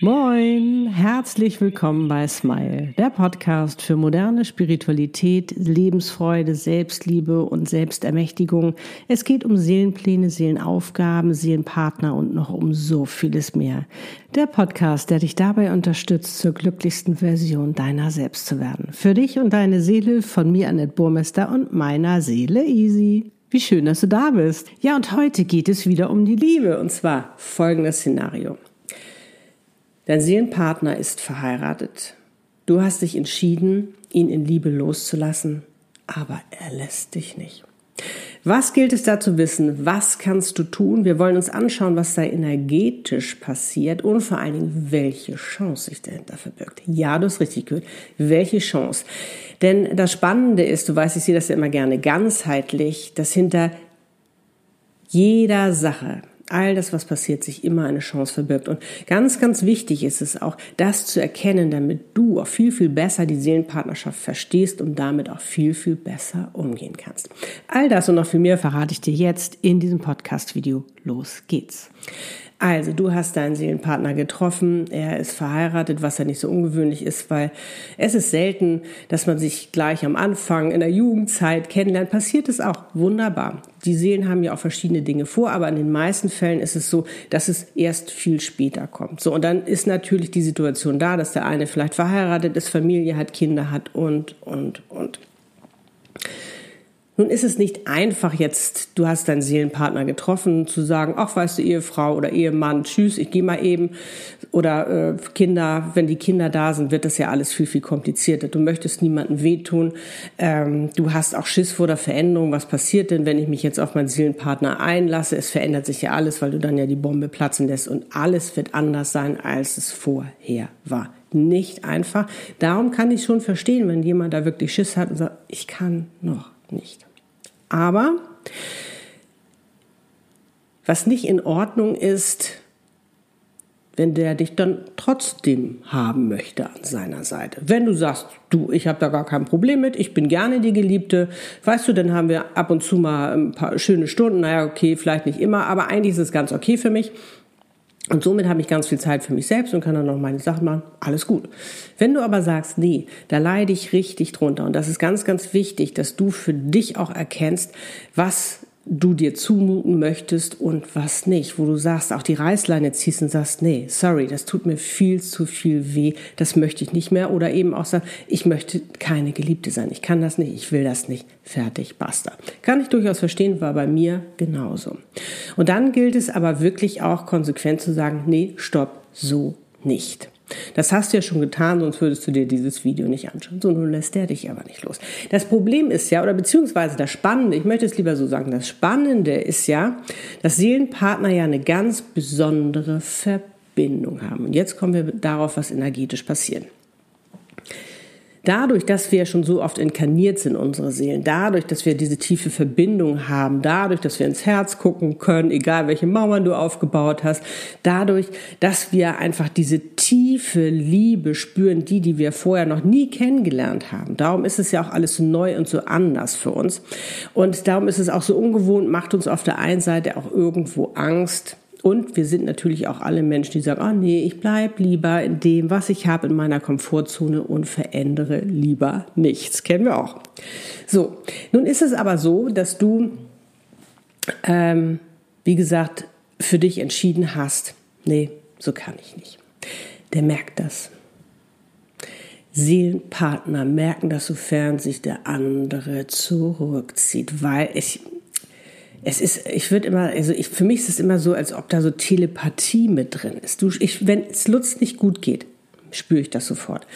Moin, herzlich willkommen bei Smile, der Podcast für moderne Spiritualität, Lebensfreude, Selbstliebe und Selbstermächtigung. Es geht um Seelenpläne, Seelenaufgaben, Seelenpartner und noch um so vieles mehr. Der Podcast, der dich dabei unterstützt, zur glücklichsten Version deiner selbst zu werden. Für dich und deine Seele von mir, Annette Burmester und meiner Seele Easy. Wie schön, dass du da bist. Ja, und heute geht es wieder um die Liebe und zwar folgendes Szenario. Dein Seelenpartner ist verheiratet. Du hast dich entschieden, ihn in Liebe loszulassen, aber er lässt dich nicht. Was gilt es da zu wissen? Was kannst du tun? Wir wollen uns anschauen, was da energetisch passiert und vor allen Dingen, welche Chance sich dahinter verbirgt. Ja, du hast richtig gehört. Welche Chance? Denn das Spannende ist, du weißt, ich sehe das ja immer gerne ganzheitlich, dass hinter jeder Sache all das, was passiert, sich immer eine Chance verbirgt. Und ganz, ganz wichtig ist es auch, das zu erkennen, damit du auch viel, viel besser die Seelenpartnerschaft verstehst und damit auch viel, viel besser umgehen kannst. All das und noch viel mehr verrate ich dir jetzt in diesem Podcast-Video. Los geht's. Also, du hast deinen Seelenpartner getroffen, er ist verheiratet, was ja nicht so ungewöhnlich ist, weil es ist selten, dass man sich gleich am Anfang in der Jugendzeit kennenlernt. Passiert es auch wunderbar. Die Seelen haben ja auch verschiedene Dinge vor, aber in den meisten Fällen ist es so, dass es erst viel später kommt. So, und dann ist natürlich die Situation da, dass der eine vielleicht verheiratet ist, Familie hat, Kinder hat und, und, und. Nun ist es nicht einfach jetzt, du hast deinen Seelenpartner getroffen, zu sagen, ach weißt du, Ehefrau oder Ehemann, tschüss, ich gehe mal eben. Oder äh, Kinder, wenn die Kinder da sind, wird das ja alles viel, viel komplizierter. Du möchtest niemandem wehtun. Ähm, du hast auch Schiss vor der Veränderung. Was passiert denn, wenn ich mich jetzt auf meinen Seelenpartner einlasse? Es verändert sich ja alles, weil du dann ja die Bombe platzen lässt und alles wird anders sein, als es vorher war nicht einfach. Darum kann ich schon verstehen, wenn jemand da wirklich Schiss hat und sagt, ich kann noch nicht. Aber was nicht in Ordnung ist, wenn der dich dann trotzdem haben möchte an seiner Seite. Wenn du sagst, du, ich habe da gar kein Problem mit, ich bin gerne die Geliebte, weißt du, dann haben wir ab und zu mal ein paar schöne Stunden, naja, okay, vielleicht nicht immer, aber eigentlich ist es ganz okay für mich. Und somit habe ich ganz viel Zeit für mich selbst und kann dann noch meine Sachen machen. Alles gut. Wenn du aber sagst, nee, da leide ich richtig drunter. Und das ist ganz, ganz wichtig, dass du für dich auch erkennst, was du dir zumuten möchtest und was nicht, wo du sagst, auch die Reißleine ziehst und sagst, nee, sorry, das tut mir viel zu viel weh, das möchte ich nicht mehr oder eben auch sagst, ich möchte keine Geliebte sein, ich kann das nicht, ich will das nicht, fertig, basta. Kann ich durchaus verstehen, war bei mir genauso. Und dann gilt es aber wirklich auch konsequent zu sagen, nee, stopp, so nicht. Das hast du ja schon getan, sonst würdest du dir dieses Video nicht anschauen. So, nun lässt der dich aber nicht los. Das Problem ist ja, oder beziehungsweise das Spannende, ich möchte es lieber so sagen, das Spannende ist ja, dass Seelenpartner ja eine ganz besondere Verbindung haben. Und jetzt kommen wir darauf, was energetisch passiert dadurch, dass wir schon so oft inkarniert sind, unsere Seelen, dadurch, dass wir diese tiefe Verbindung haben, dadurch, dass wir ins Herz gucken können, egal welche Mauern du aufgebaut hast, dadurch, dass wir einfach diese tiefe Liebe spüren, die, die wir vorher noch nie kennengelernt haben. Darum ist es ja auch alles so neu und so anders für uns. Und darum ist es auch so ungewohnt, macht uns auf der einen Seite auch irgendwo Angst, und wir sind natürlich auch alle Menschen, die sagen, oh nee, ich bleibe lieber in dem, was ich habe, in meiner Komfortzone und verändere lieber nichts. Kennen wir auch. So, nun ist es aber so, dass du, ähm, wie gesagt, für dich entschieden hast, nee, so kann ich nicht. Der merkt das. Seelenpartner merken das, sofern sich der andere zurückzieht, weil ich, es ist, ich würde immer, also ich, für mich ist es immer so, als ob da so Telepathie mit drin ist. Du, ich, wenn es Lutz nicht gut geht, spüre ich das sofort.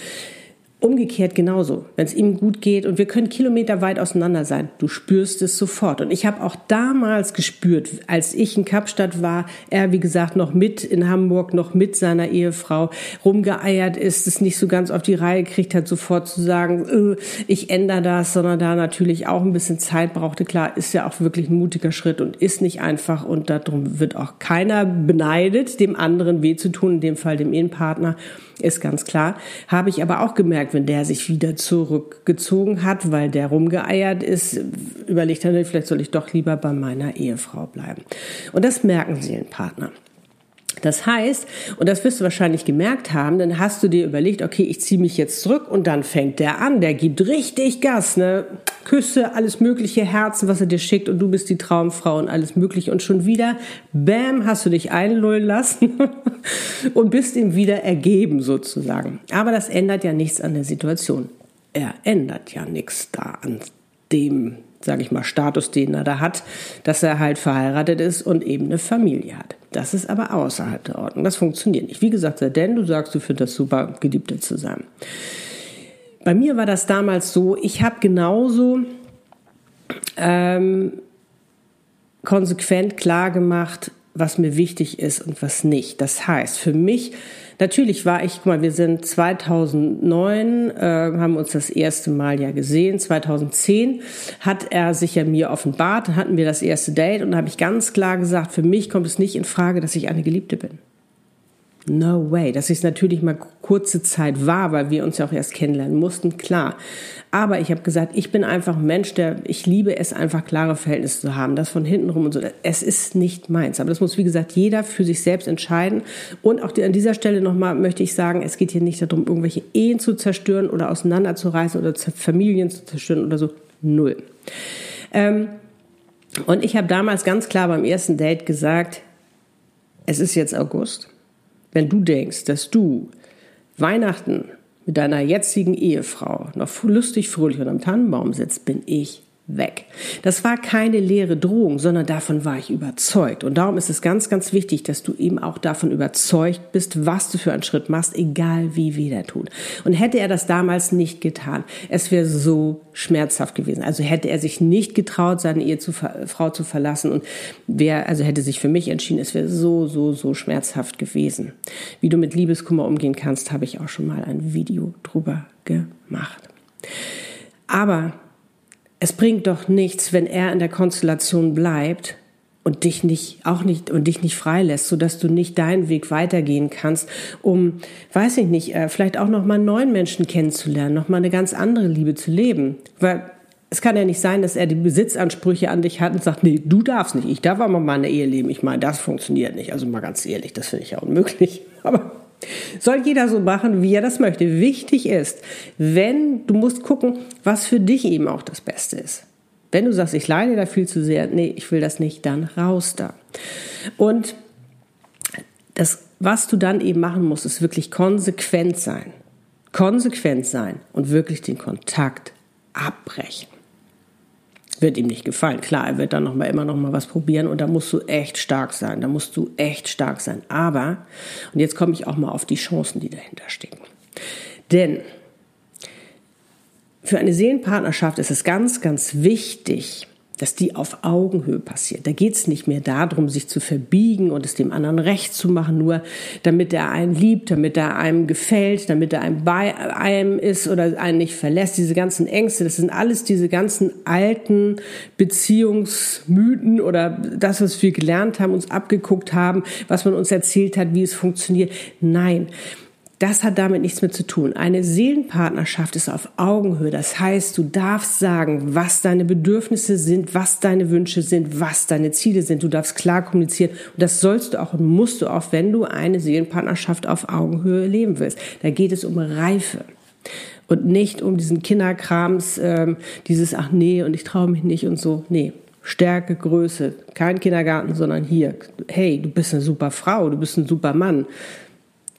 Umgekehrt genauso, wenn es ihm gut geht und wir können Kilometer weit auseinander sein, du spürst es sofort. Und ich habe auch damals gespürt, als ich in Kapstadt war, er wie gesagt noch mit in Hamburg, noch mit seiner Ehefrau rumgeeiert ist, es nicht so ganz auf die Reihe gekriegt hat, sofort zu sagen, äh, ich ändere das, sondern da natürlich auch ein bisschen Zeit brauchte. Klar, ist ja auch wirklich ein mutiger Schritt und ist nicht einfach und darum wird auch keiner beneidet, dem anderen weh zu tun, in dem Fall dem Ehepartner ist ganz klar. Habe ich aber auch gemerkt, wenn der sich wieder zurückgezogen hat, weil der rumgeeiert ist, überlegt er, vielleicht soll ich doch lieber bei meiner Ehefrau bleiben. Und das merken Seelenpartner. Das heißt, und das wirst du wahrscheinlich gemerkt haben, dann hast du dir überlegt, okay, ich ziehe mich jetzt zurück und dann fängt der an, der gibt richtig Gas, ne? Küsse, alles mögliche, Herzen, was er dir schickt und du bist die Traumfrau und alles mögliche und schon wieder, bam, hast du dich einlullen lassen und bist ihm wieder ergeben sozusagen. Aber das ändert ja nichts an der Situation. Er ändert ja nichts da an dem, sage ich mal, Status, den er da hat, dass er halt verheiratet ist und eben eine Familie hat. Das ist aber außerhalb der Ordnung. Das funktioniert nicht. Wie gesagt, denn du sagst, du findest das super, Geliebte zu sein. Bei mir war das damals so, ich habe genauso ähm, konsequent klar gemacht, was mir wichtig ist und was nicht. Das heißt, für mich Natürlich war ich, guck mal, wir sind 2009, äh, haben uns das erste Mal ja gesehen. 2010 hat er sich ja mir offenbart, hatten wir das erste Date und da habe ich ganz klar gesagt, für mich kommt es nicht in Frage, dass ich eine Geliebte bin. No way. Dass ich es natürlich mal kurze Zeit war, weil wir uns ja auch erst kennenlernen mussten, klar. Aber ich habe gesagt, ich bin einfach ein Mensch, der, ich liebe es einfach, klare Verhältnisse zu haben. Das von hinten rum und so. Es ist nicht meins. Aber das muss, wie gesagt, jeder für sich selbst entscheiden. Und auch an dieser Stelle nochmal möchte ich sagen, es geht hier nicht darum, irgendwelche Ehen zu zerstören oder auseinanderzureißen oder Familien zu zerstören oder so. Null. Ähm, und ich habe damals ganz klar beim ersten Date gesagt, es ist jetzt August. Wenn du denkst, dass du Weihnachten mit deiner jetzigen Ehefrau noch lustig, fröhlich und am Tannenbaum sitzt, bin ich weg. Das war keine leere Drohung, sondern davon war ich überzeugt. Und darum ist es ganz, ganz wichtig, dass du eben auch davon überzeugt bist, was du für einen Schritt machst, egal wie weh der tut. Und hätte er das damals nicht getan, es wäre so schmerzhaft gewesen. Also hätte er sich nicht getraut, seine Ehefrau zu verlassen und wäre, also hätte sich für mich entschieden, es wäre so, so, so schmerzhaft gewesen. Wie du mit Liebeskummer umgehen kannst, habe ich auch schon mal ein Video drüber gemacht. Aber es bringt doch nichts, wenn er in der Konstellation bleibt und dich nicht auch nicht und dich nicht freilässt, so dass du nicht deinen Weg weitergehen kannst, um weiß ich nicht, äh, vielleicht auch noch mal einen neuen Menschen kennenzulernen, noch mal eine ganz andere Liebe zu leben, weil es kann ja nicht sein, dass er die Besitzansprüche an dich hat und sagt, nee, du darfst nicht, ich darf aber mal eine Ehe leben. Ich meine, das funktioniert nicht. Also mal ganz ehrlich, das finde ich ja unmöglich. Aber soll jeder so machen, wie er das möchte. Wichtig ist, wenn du musst gucken, was für dich eben auch das Beste ist. Wenn du sagst, ich leide da viel zu sehr, nee, ich will das nicht, dann raus da. Und das, was du dann eben machen musst, ist wirklich konsequent sein. Konsequent sein und wirklich den Kontakt abbrechen wird ihm nicht gefallen. Klar, er wird dann noch mal immer noch mal was probieren und da musst du echt stark sein. Da musst du echt stark sein. Aber und jetzt komme ich auch mal auf die Chancen, die dahinter stecken. Denn für eine Seelenpartnerschaft ist es ganz, ganz wichtig, dass die auf Augenhöhe passiert. Da geht es nicht mehr darum, sich zu verbiegen und es dem anderen recht zu machen, nur damit er einen liebt, damit er einem gefällt, damit er einem bei einem ist oder einen nicht verlässt. Diese ganzen Ängste, das sind alles diese ganzen alten Beziehungsmythen oder das, was wir gelernt haben, uns abgeguckt haben, was man uns erzählt hat, wie es funktioniert. Nein. Das hat damit nichts mehr zu tun. Eine Seelenpartnerschaft ist auf Augenhöhe. Das heißt, du darfst sagen, was deine Bedürfnisse sind, was deine Wünsche sind, was deine Ziele sind. Du darfst klar kommunizieren. Und das sollst du auch und musst du auch, wenn du eine Seelenpartnerschaft auf Augenhöhe leben willst. Da geht es um Reife und nicht um diesen Kinderkrams, ähm, dieses ach nee und ich traue mich nicht und so. Nee, Stärke, Größe, kein Kindergarten, sondern hier. Hey, du bist eine super Frau, du bist ein super Mann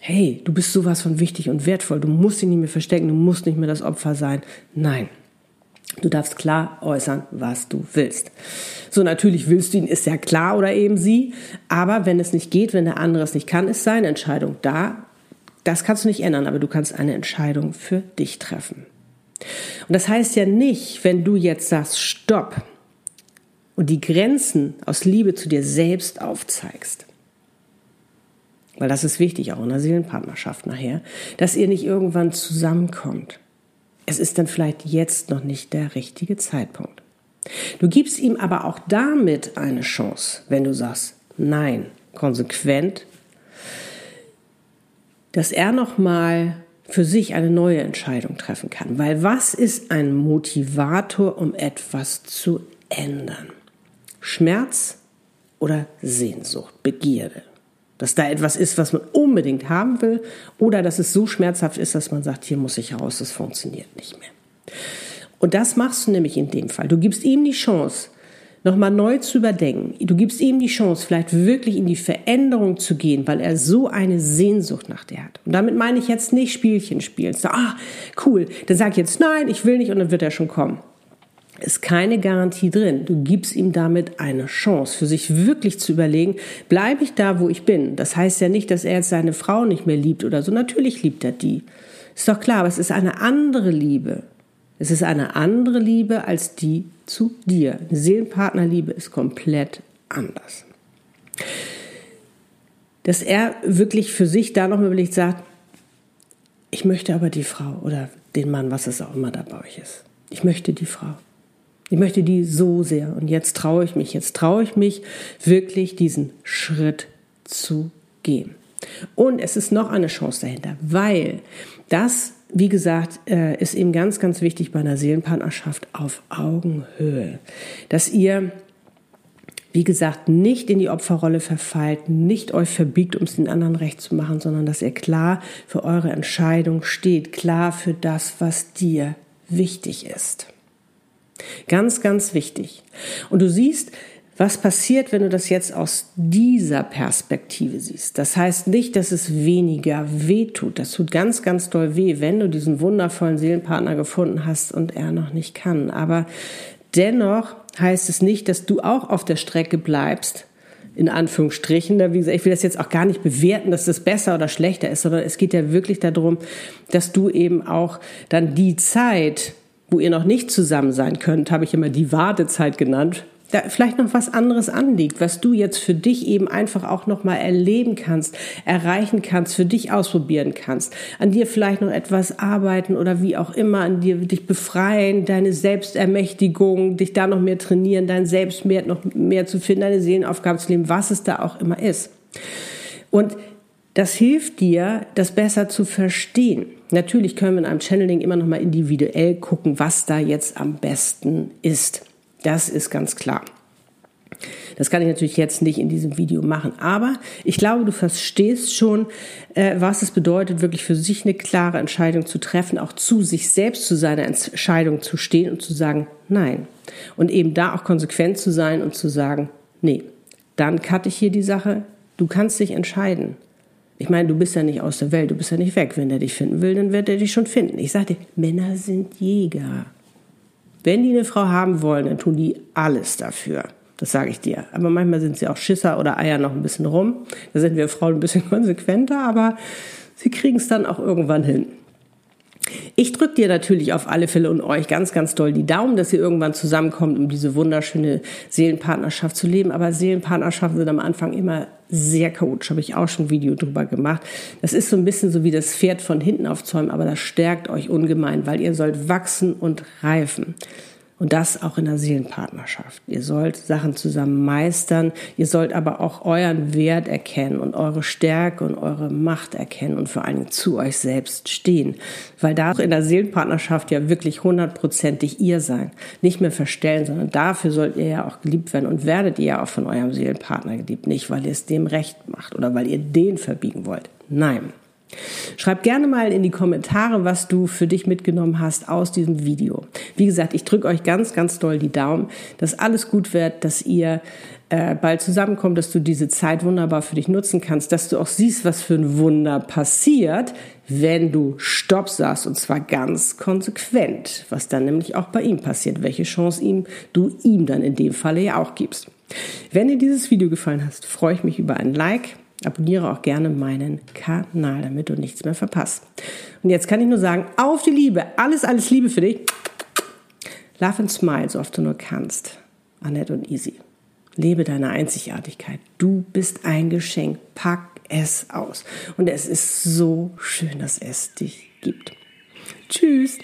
hey, du bist sowas von wichtig und wertvoll, du musst dich nicht mehr verstecken, du musst nicht mehr das Opfer sein. Nein. Du darfst klar äußern, was du willst. So, natürlich willst du ihn, ist ja klar oder eben sie. Aber wenn es nicht geht, wenn der andere es nicht kann, ist seine Entscheidung da. Das kannst du nicht ändern, aber du kannst eine Entscheidung für dich treffen. Und das heißt ja nicht, wenn du jetzt sagst, stopp und die Grenzen aus Liebe zu dir selbst aufzeigst, weil das ist wichtig, auch in der Seelenpartnerschaft nachher, dass ihr nicht irgendwann zusammenkommt. Es ist dann vielleicht jetzt noch nicht der richtige Zeitpunkt. Du gibst ihm aber auch damit eine Chance, wenn du sagst, nein, konsequent, dass er noch mal für sich eine neue Entscheidung treffen kann. Weil was ist ein Motivator, um etwas zu ändern? Schmerz oder Sehnsucht, Begierde? Dass da etwas ist, was man unbedingt haben will oder dass es so schmerzhaft ist, dass man sagt, hier muss ich raus, das funktioniert nicht mehr. Und das machst du nämlich in dem Fall. Du gibst ihm die Chance, nochmal neu zu überdenken. Du gibst ihm die Chance, vielleicht wirklich in die Veränderung zu gehen, weil er so eine Sehnsucht nach dir hat. Und damit meine ich jetzt nicht Spielchen spielen. So, ah, cool, dann sag ich jetzt nein, ich will nicht und dann wird er schon kommen. Ist keine Garantie drin. Du gibst ihm damit eine Chance, für sich wirklich zu überlegen, bleibe ich da, wo ich bin. Das heißt ja nicht, dass er jetzt seine Frau nicht mehr liebt oder so. Natürlich liebt er die. Ist doch klar, aber es ist eine andere Liebe. Es ist eine andere Liebe als die zu dir. Eine Seelenpartnerliebe ist komplett anders. Dass er wirklich für sich da nochmal überlegt, sagt, ich möchte aber die Frau oder den Mann, was es auch immer da bei euch ist. Ich möchte die Frau. Ich möchte die so sehr. Und jetzt traue ich mich, jetzt traue ich mich wirklich diesen Schritt zu gehen. Und es ist noch eine Chance dahinter, weil das wie gesagt, äh, ist eben ganz, ganz wichtig bei einer Seelenpartnerschaft auf Augenhöhe, dass ihr wie gesagt, nicht in die Opferrolle verfallt, nicht euch verbiegt, um es den anderen recht zu machen, sondern dass ihr klar für eure Entscheidung steht, klar für das, was dir wichtig ist. Ganz, ganz wichtig. Und du siehst, was passiert, wenn du das jetzt aus dieser Perspektive siehst? Das heißt nicht, dass es weniger weh tut. Das tut ganz, ganz doll weh, wenn du diesen wundervollen Seelenpartner gefunden hast und er noch nicht kann. Aber dennoch heißt es nicht, dass du auch auf der Strecke bleibst, in Anführungsstrichen. Wie gesagt, ich will das jetzt auch gar nicht bewerten, dass das besser oder schlechter ist, sondern es geht ja wirklich darum, dass du eben auch dann die Zeit, wo ihr noch nicht zusammen sein könnt, habe ich immer die Wartezeit genannt, da vielleicht noch was anderes anliegt, was du jetzt für dich eben einfach auch noch mal erleben kannst, erreichen kannst, für dich ausprobieren kannst, an dir vielleicht noch etwas arbeiten oder wie auch immer, an dir dich befreien, deine Selbstermächtigung, dich da noch mehr trainieren, dein Selbstwert noch mehr zu finden, deine Seelenaufgabe zu leben, was es da auch immer ist. Und das hilft dir, das besser zu verstehen. Natürlich können wir in einem Channeling immer noch mal individuell gucken, was da jetzt am besten ist. Das ist ganz klar. Das kann ich natürlich jetzt nicht in diesem Video machen, aber ich glaube, du verstehst schon, äh, was es bedeutet, wirklich für sich eine klare Entscheidung zu treffen, auch zu sich selbst zu seiner Entscheidung zu stehen und zu sagen, nein. Und eben da auch konsequent zu sein und zu sagen, nee, dann cutte ich hier die Sache, du kannst dich entscheiden. Ich meine, du bist ja nicht aus der Welt, du bist ja nicht weg. Wenn der dich finden will, dann wird er dich schon finden. Ich sage dir, Männer sind Jäger. Wenn die eine Frau haben wollen, dann tun die alles dafür. Das sage ich dir. Aber manchmal sind sie auch Schisser oder Eier noch ein bisschen rum. Da sind wir Frauen ein bisschen konsequenter, aber sie kriegen es dann auch irgendwann hin. Ich drücke dir natürlich auf alle Fälle und euch ganz, ganz doll die Daumen, dass ihr irgendwann zusammenkommt, um diese wunderschöne Seelenpartnerschaft zu leben. Aber Seelenpartnerschaften sind am Anfang immer sehr chaotisch. Habe ich auch schon ein Video drüber gemacht. Das ist so ein bisschen so wie das Pferd von hinten aufzäumen, aber das stärkt euch ungemein, weil ihr sollt wachsen und reifen. Und das auch in der Seelenpartnerschaft. Ihr sollt Sachen zusammen meistern. Ihr sollt aber auch euren Wert erkennen und eure Stärke und eure Macht erkennen und vor allem zu euch selbst stehen. Weil da auch in der Seelenpartnerschaft ja wirklich hundertprozentig ihr sein. Nicht mehr verstellen, sondern dafür sollt ihr ja auch geliebt werden und werdet ihr ja auch von eurem Seelenpartner geliebt. Nicht, weil ihr es dem recht macht oder weil ihr den verbiegen wollt. Nein. Schreib gerne mal in die Kommentare, was du für dich mitgenommen hast aus diesem Video. Wie gesagt, ich drücke euch ganz, ganz doll die Daumen, dass alles gut wird, dass ihr äh, bald zusammenkommt, dass du diese Zeit wunderbar für dich nutzen kannst, dass du auch siehst, was für ein Wunder passiert, wenn du Stopp sagst und zwar ganz konsequent, was dann nämlich auch bei ihm passiert, welche Chance ihm du ihm dann in dem Falle ja auch gibst. Wenn dir dieses Video gefallen hat, freue ich mich über ein Like Abonniere auch gerne meinen Kanal, damit du nichts mehr verpasst. Und jetzt kann ich nur sagen, auf die Liebe, alles, alles Liebe für dich. Love and smile, so oft du nur kannst. Annette und Easy. Lebe deine Einzigartigkeit. Du bist ein Geschenk. Pack es aus. Und es ist so schön, dass es dich gibt. Tschüss.